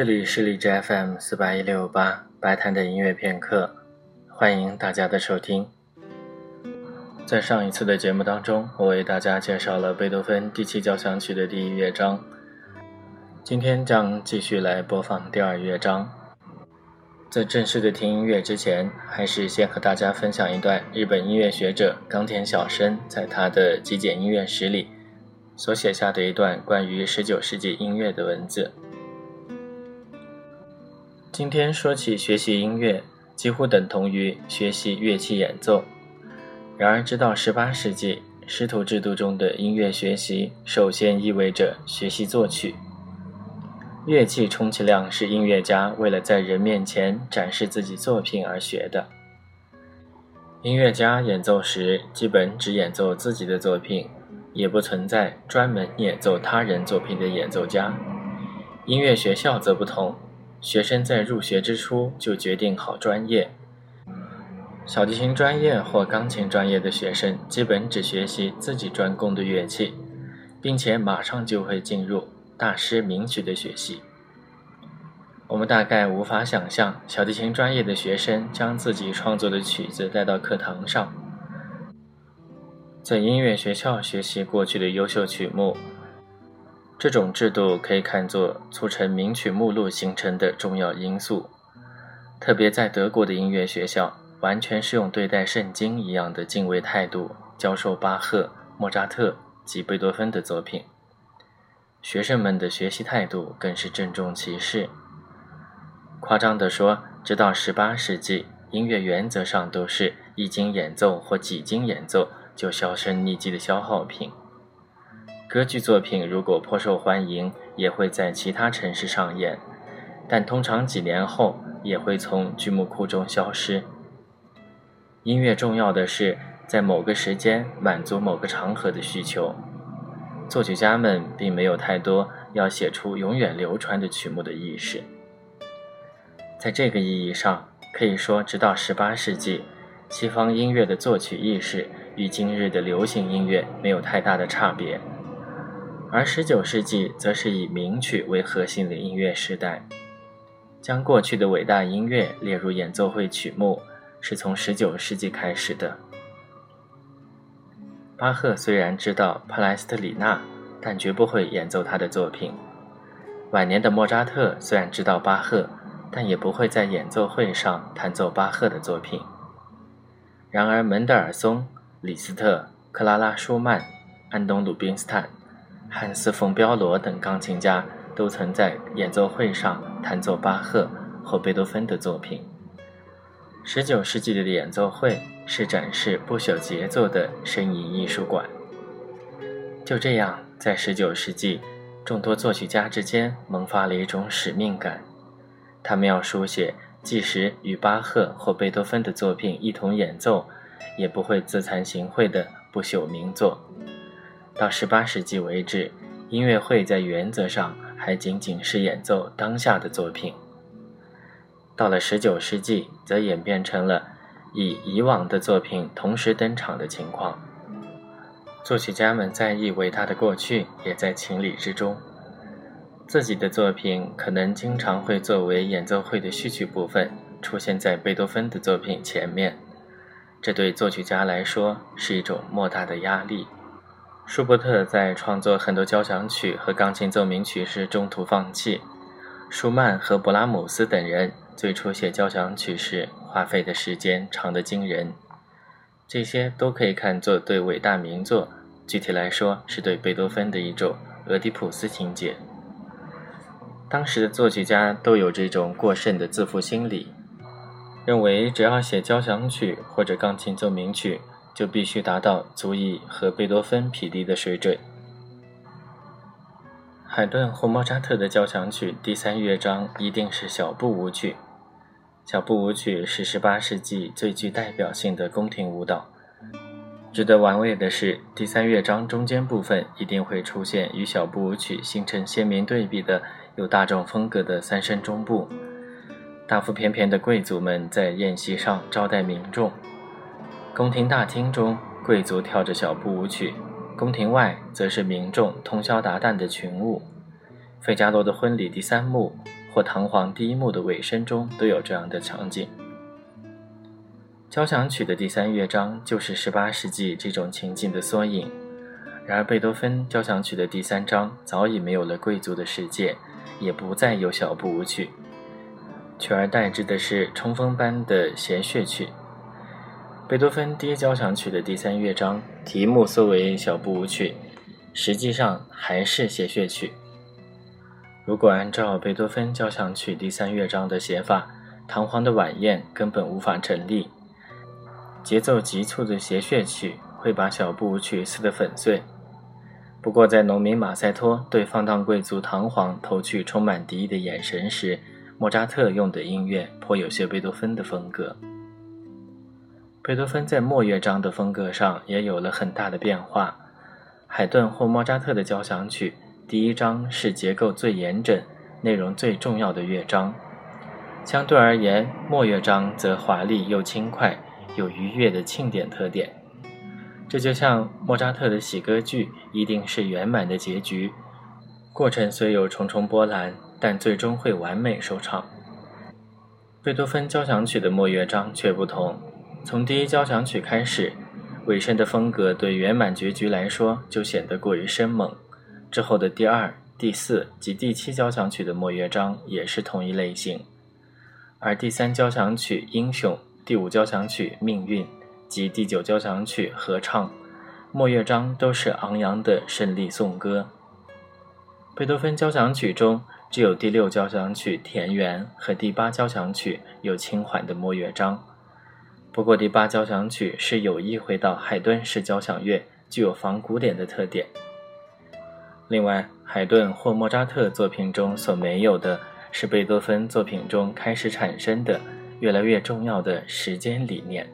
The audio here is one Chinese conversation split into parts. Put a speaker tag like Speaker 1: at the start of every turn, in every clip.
Speaker 1: 这里是荔枝 FM 四八一六八白谈的音乐片刻，欢迎大家的收听。在上一次的节目当中，我为大家介绍了贝多芬第七交响曲的第一乐章，今天将继续来播放第二乐章。在正式的听音乐之前，还是先和大家分享一段日本音乐学者冈田小生在他的极简音乐史里所写下的一段关于十九世纪音乐的文字。今天说起学习音乐，几乎等同于学习乐器演奏。然而，直到十八世纪，师徒制度中的音乐学习首先意味着学习作曲。乐器充其量是音乐家为了在人面前展示自己作品而学的。音乐家演奏时，基本只演奏自己的作品，也不存在专门演奏他人作品的演奏家。音乐学校则不同。学生在入学之初就决定好专业。小提琴专业或钢琴专业的学生基本只学习自己专攻的乐器，并且马上就会进入大师名曲的学习。我们大概无法想象小提琴专业的学生将自己创作的曲子带到课堂上，在音乐学校学习过去的优秀曲目。这种制度可以看作促成名曲目录形成的重要因素，特别在德国的音乐学校，完全是用对待圣经一样的敬畏态度教授巴赫、莫扎特及贝多芬的作品。学生们的学习态度更是郑重其事。夸张地说，直到18世纪，音乐原则上都是一经演奏或几经演奏就销声匿迹的消耗品。歌剧作品如果颇受欢迎，也会在其他城市上演，但通常几年后也会从剧目库中消失。音乐重要的是在某个时间满足某个场合的需求。作曲家们并没有太多要写出永远流传的曲目的意识。在这个意义上，可以说，直到18世纪，西方音乐的作曲意识与今日的流行音乐没有太大的差别。而十九世纪则是以名曲为核心的音乐时代，将过去的伟大音乐列入演奏会曲目，是从十九世纪开始的。巴赫虽然知道帕莱斯特里纳，但绝不会演奏他的作品；晚年的莫扎特虽然知道巴赫，但也不会在演奏会上弹奏巴赫的作品。然而，门德尔松、李斯特、克拉拉·舒曼、安东·鲁宾斯坦。汉斯·冯·彪罗等钢琴家都曾在演奏会上弹奏巴赫或贝多芬的作品。19世纪的演奏会是展示不朽杰作的声音艺术馆。就这样，在19世纪，众多作曲家之间萌发了一种使命感，他们要书写即使与巴赫或贝多芬的作品一同演奏，也不会自惭形秽的不朽名作。到十八世纪为止，音乐会在原则上还仅仅是演奏当下的作品。到了十九世纪，则演变成了以以往的作品同时登场的情况。作曲家们在意伟大的过去，也在情理之中。自己的作品可能经常会作为演奏会的序曲部分出现在贝多芬的作品前面，这对作曲家来说是一种莫大的压力。舒伯特在创作很多交响曲和钢琴奏鸣曲时中途放弃。舒曼和勃拉姆斯等人最初写交响曲时花费的时间长得惊人。这些都可以看作对伟大名作，具体来说是对贝多芬的一种俄狄浦斯情节。当时的作曲家都有这种过剩的自负心理，认为只要写交响曲或者钢琴奏鸣曲。就必须达到足以和贝多芬匹敌的水准。海顿或莫扎特的交响曲第三乐章一定是小步舞曲。小步舞曲是18世纪最具代表性的宫廷舞蹈。值得玩味的是，第三乐章中间部分一定会出现与小步舞曲形成鲜明对比的有大众风格的三声中部。大腹便便的贵族们在宴席上招待民众。宫廷大厅中，贵族跳着小步舞曲；宫廷外，则是民众通宵达旦的群舞。费加罗的婚礼第三幕，或唐璜第一幕的尾声中都有这样的场景。交响曲的第三乐章就是十八世纪这种情境的缩影。然而，贝多芬交响曲的第三章早已没有了贵族的世界，也不再有小步舞曲，取而代之的是冲锋般的弦乐曲。贝多芬第一交响曲的第三乐章题目虽为小步舞曲，实际上还是弦乐曲。如果按照贝多芬交响曲第三乐章的写法，堂皇的晚宴根本无法成立。节奏急促的弦乐曲会把小步舞曲撕得粉碎。不过，在农民马赛托对放荡贵族唐璜投去充满敌意的眼神时，莫扎特用的音乐颇有些贝多芬的风格。贝多芬在末乐章的风格上也有了很大的变化。海顿或莫扎特的交响曲第一章是结构最严整、内容最重要的乐章，相对而言，末乐章则华丽又轻快，有愉悦的庆典特点。这就像莫扎特的喜歌剧，一定是圆满的结局。过程虽有重重波澜，但最终会完美收场。贝多芬交响曲的末乐章却不同，从第一交响曲开始，尾声的风格对圆满结局来说就显得过于生猛。之后的第二、第四及第七交响曲的末乐章也是同一类型，而第三交响曲《英雄》，第五交响曲《命运》。及第九交响曲合唱，末乐章都是昂扬的胜利颂歌。贝多芬交响曲中只有第六交响曲田园和第八交响曲有轻缓的末乐章。不过第八交响曲是有意回到海顿式交响乐，具有仿古典的特点。另外，海顿或莫扎特作品中所没有的是贝多芬作品中开始产生的越来越重要的时间理念。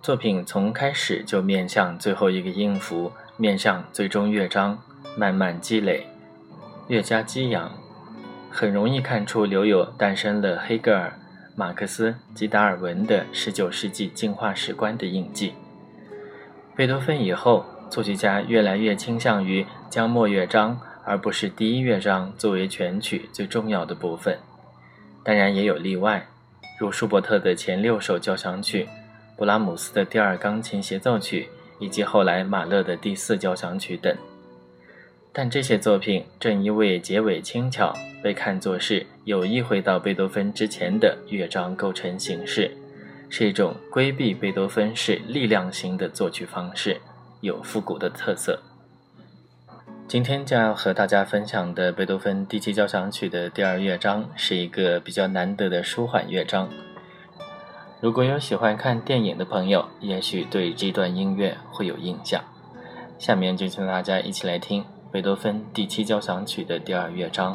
Speaker 1: 作品从开始就面向最后一个音符，面向最终乐章，慢慢积累，越加激扬，很容易看出留有诞生了黑格尔、马克思及达尔文的19世纪进化史观的印记。贝多芬以后，作曲家越来越倾向于将末乐章而不是第一乐章作为全曲最重要的部分，当然也有例外，如舒伯特的前六首交响曲。布拉姆斯的第二钢琴协奏曲，以及后来马勒的第四交响曲等，但这些作品正因为结尾轻巧，被看作是有意回到贝多芬之前的乐章构成形式，是一种规避贝多芬式力量型的作曲方式，有复古的特色。今天将要和大家分享的贝多芬第七交响曲的第二乐章，是一个比较难得的舒缓乐章。如果有喜欢看电影的朋友，也许对这段音乐会有印象。下面就请大家一起来听贝多芬第七交响曲的第二乐章。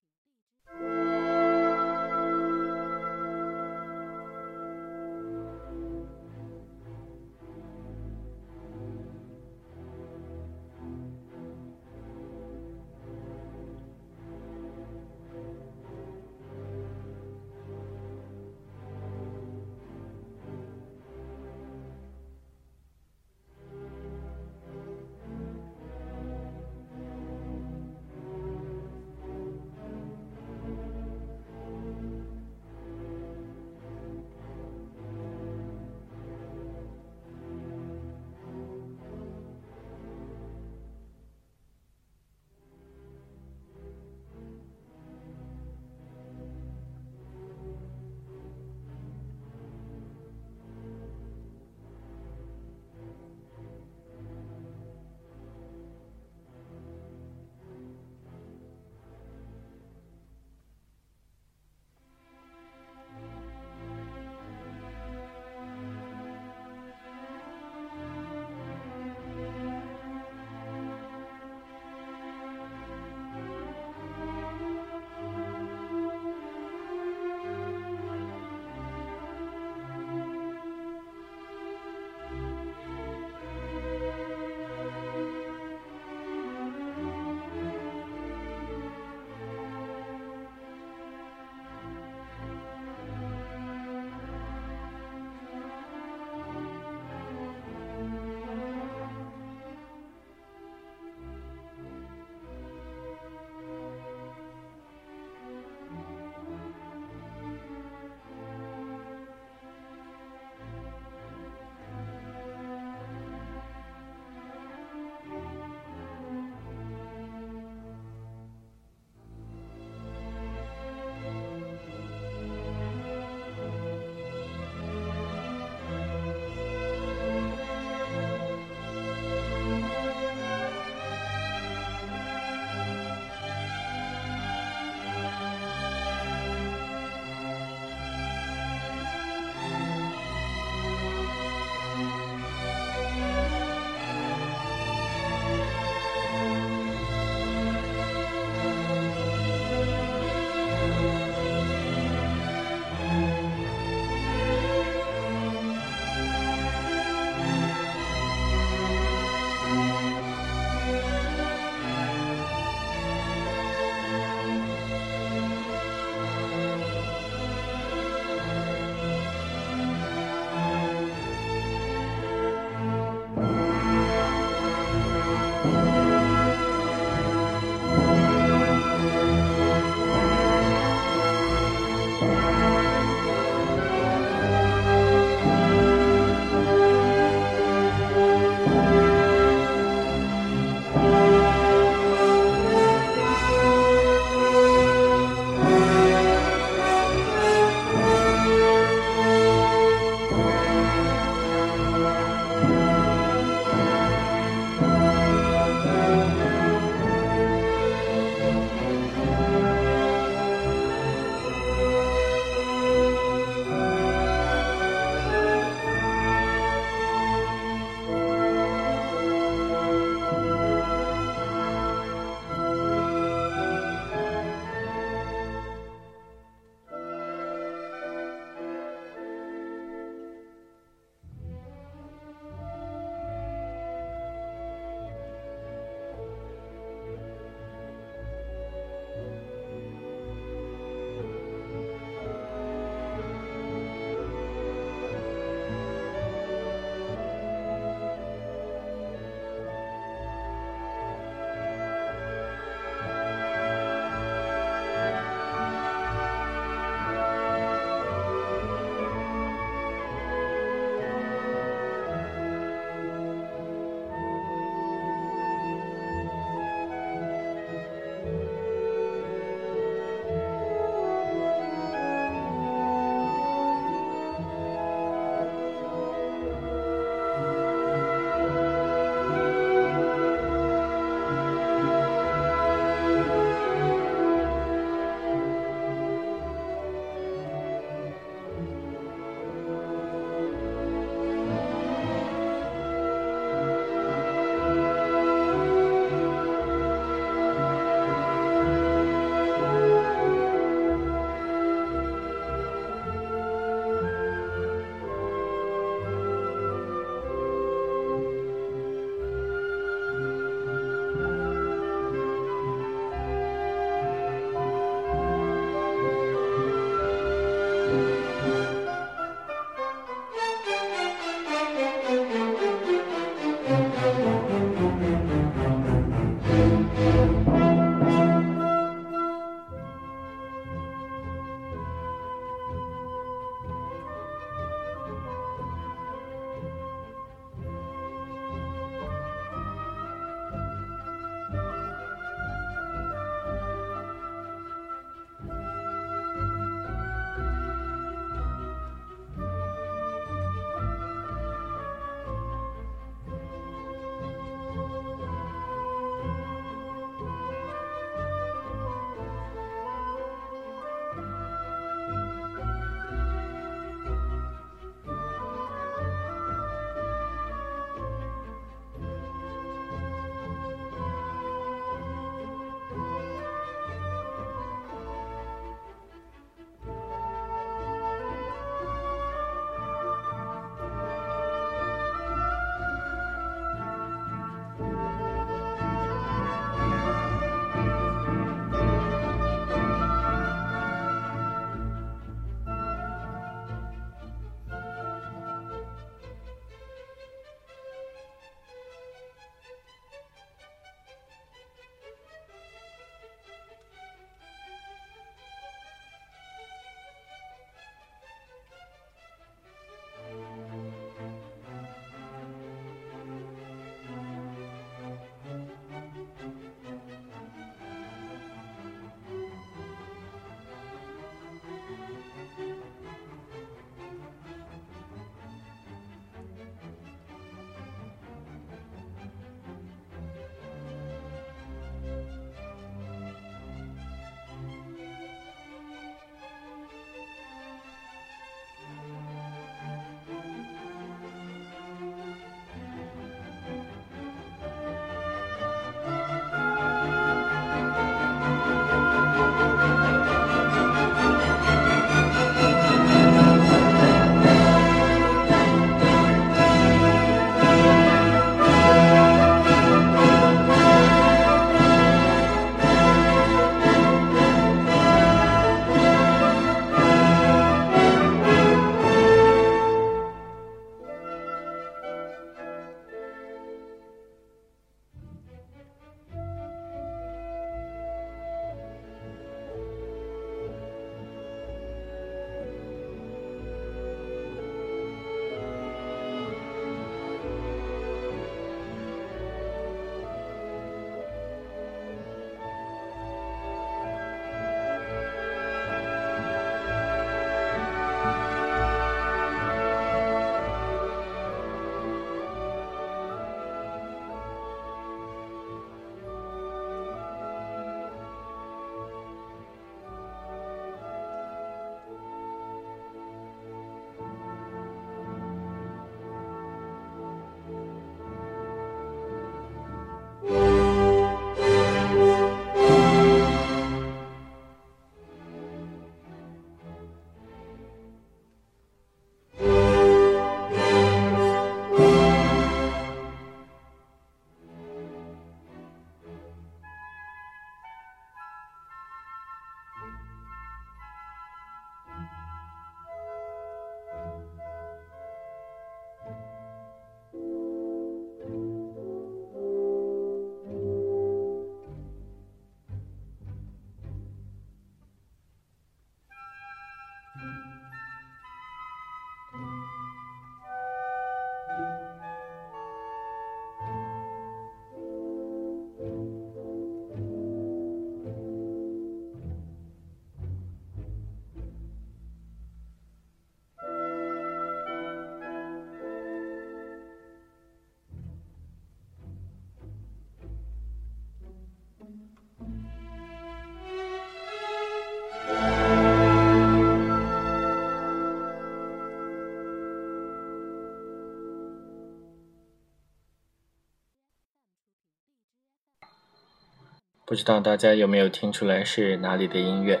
Speaker 1: 不知道大家有没有听出来是哪里的音乐？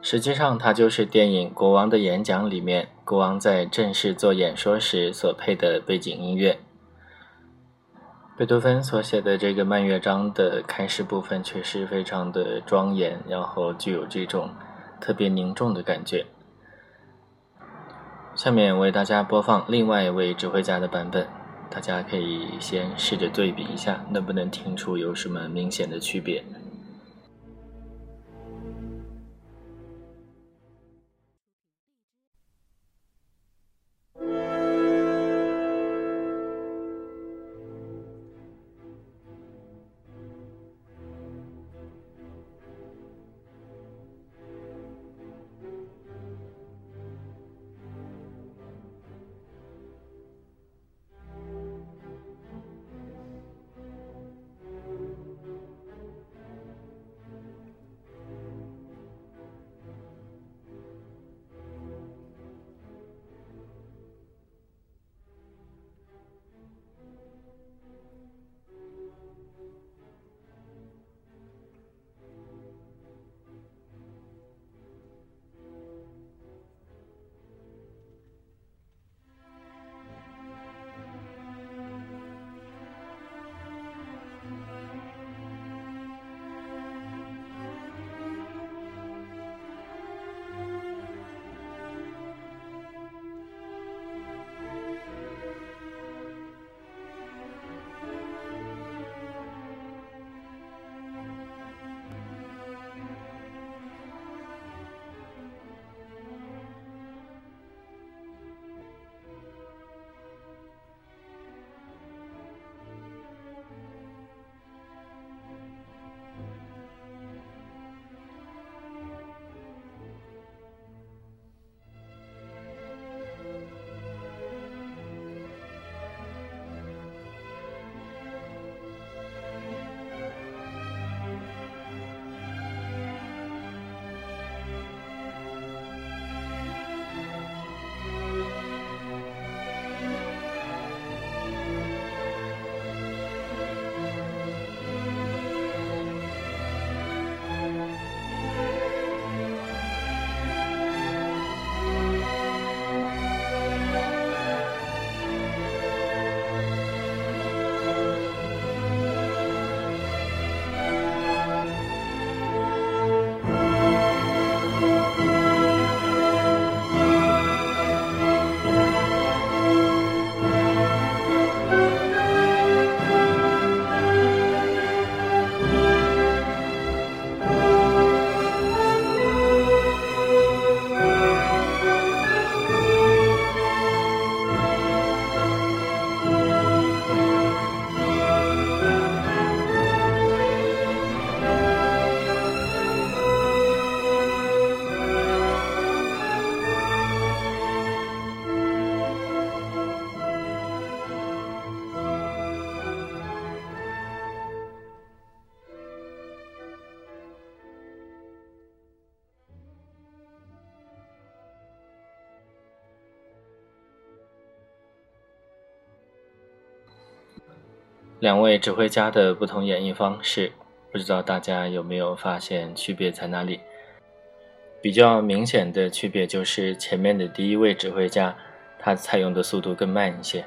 Speaker 1: 实际上，它就是电影《国王的演讲》里面国王在正式做演说时所配的背景音乐。贝多芬所写的这个慢乐章的开始部分确实非常的庄严，然后具有这种特别凝重的感觉。下面为大家播放另外一位指挥家的版本。大家可以先试着对比一下，能不能听出有什么明显的区别。两位指挥家的不同演绎方式，不知道大家有没有发现区别在哪里？比较明显的区别就是前面的第一位指挥家，他采用的速度更慢一些；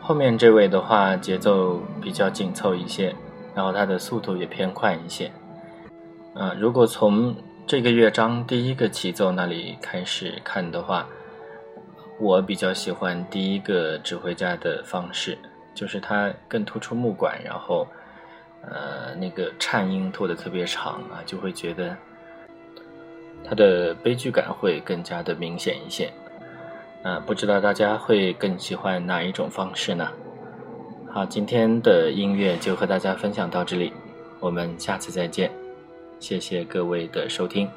Speaker 1: 后面这位的话，节奏比较紧凑一些，然后他的速度也偏快一些。啊，如果从这个乐章第一个起奏那里开始看的话，我比较喜欢第一个指挥家的方式。就是它更突出木管，然后，呃，那个颤音拖得特别长啊，就会觉得它的悲剧感会更加的明显一些。啊，不知道大家会更喜欢哪一种方式呢？好，今天的音乐就和大家分享到这里，我们下次再见，谢谢各位的收听。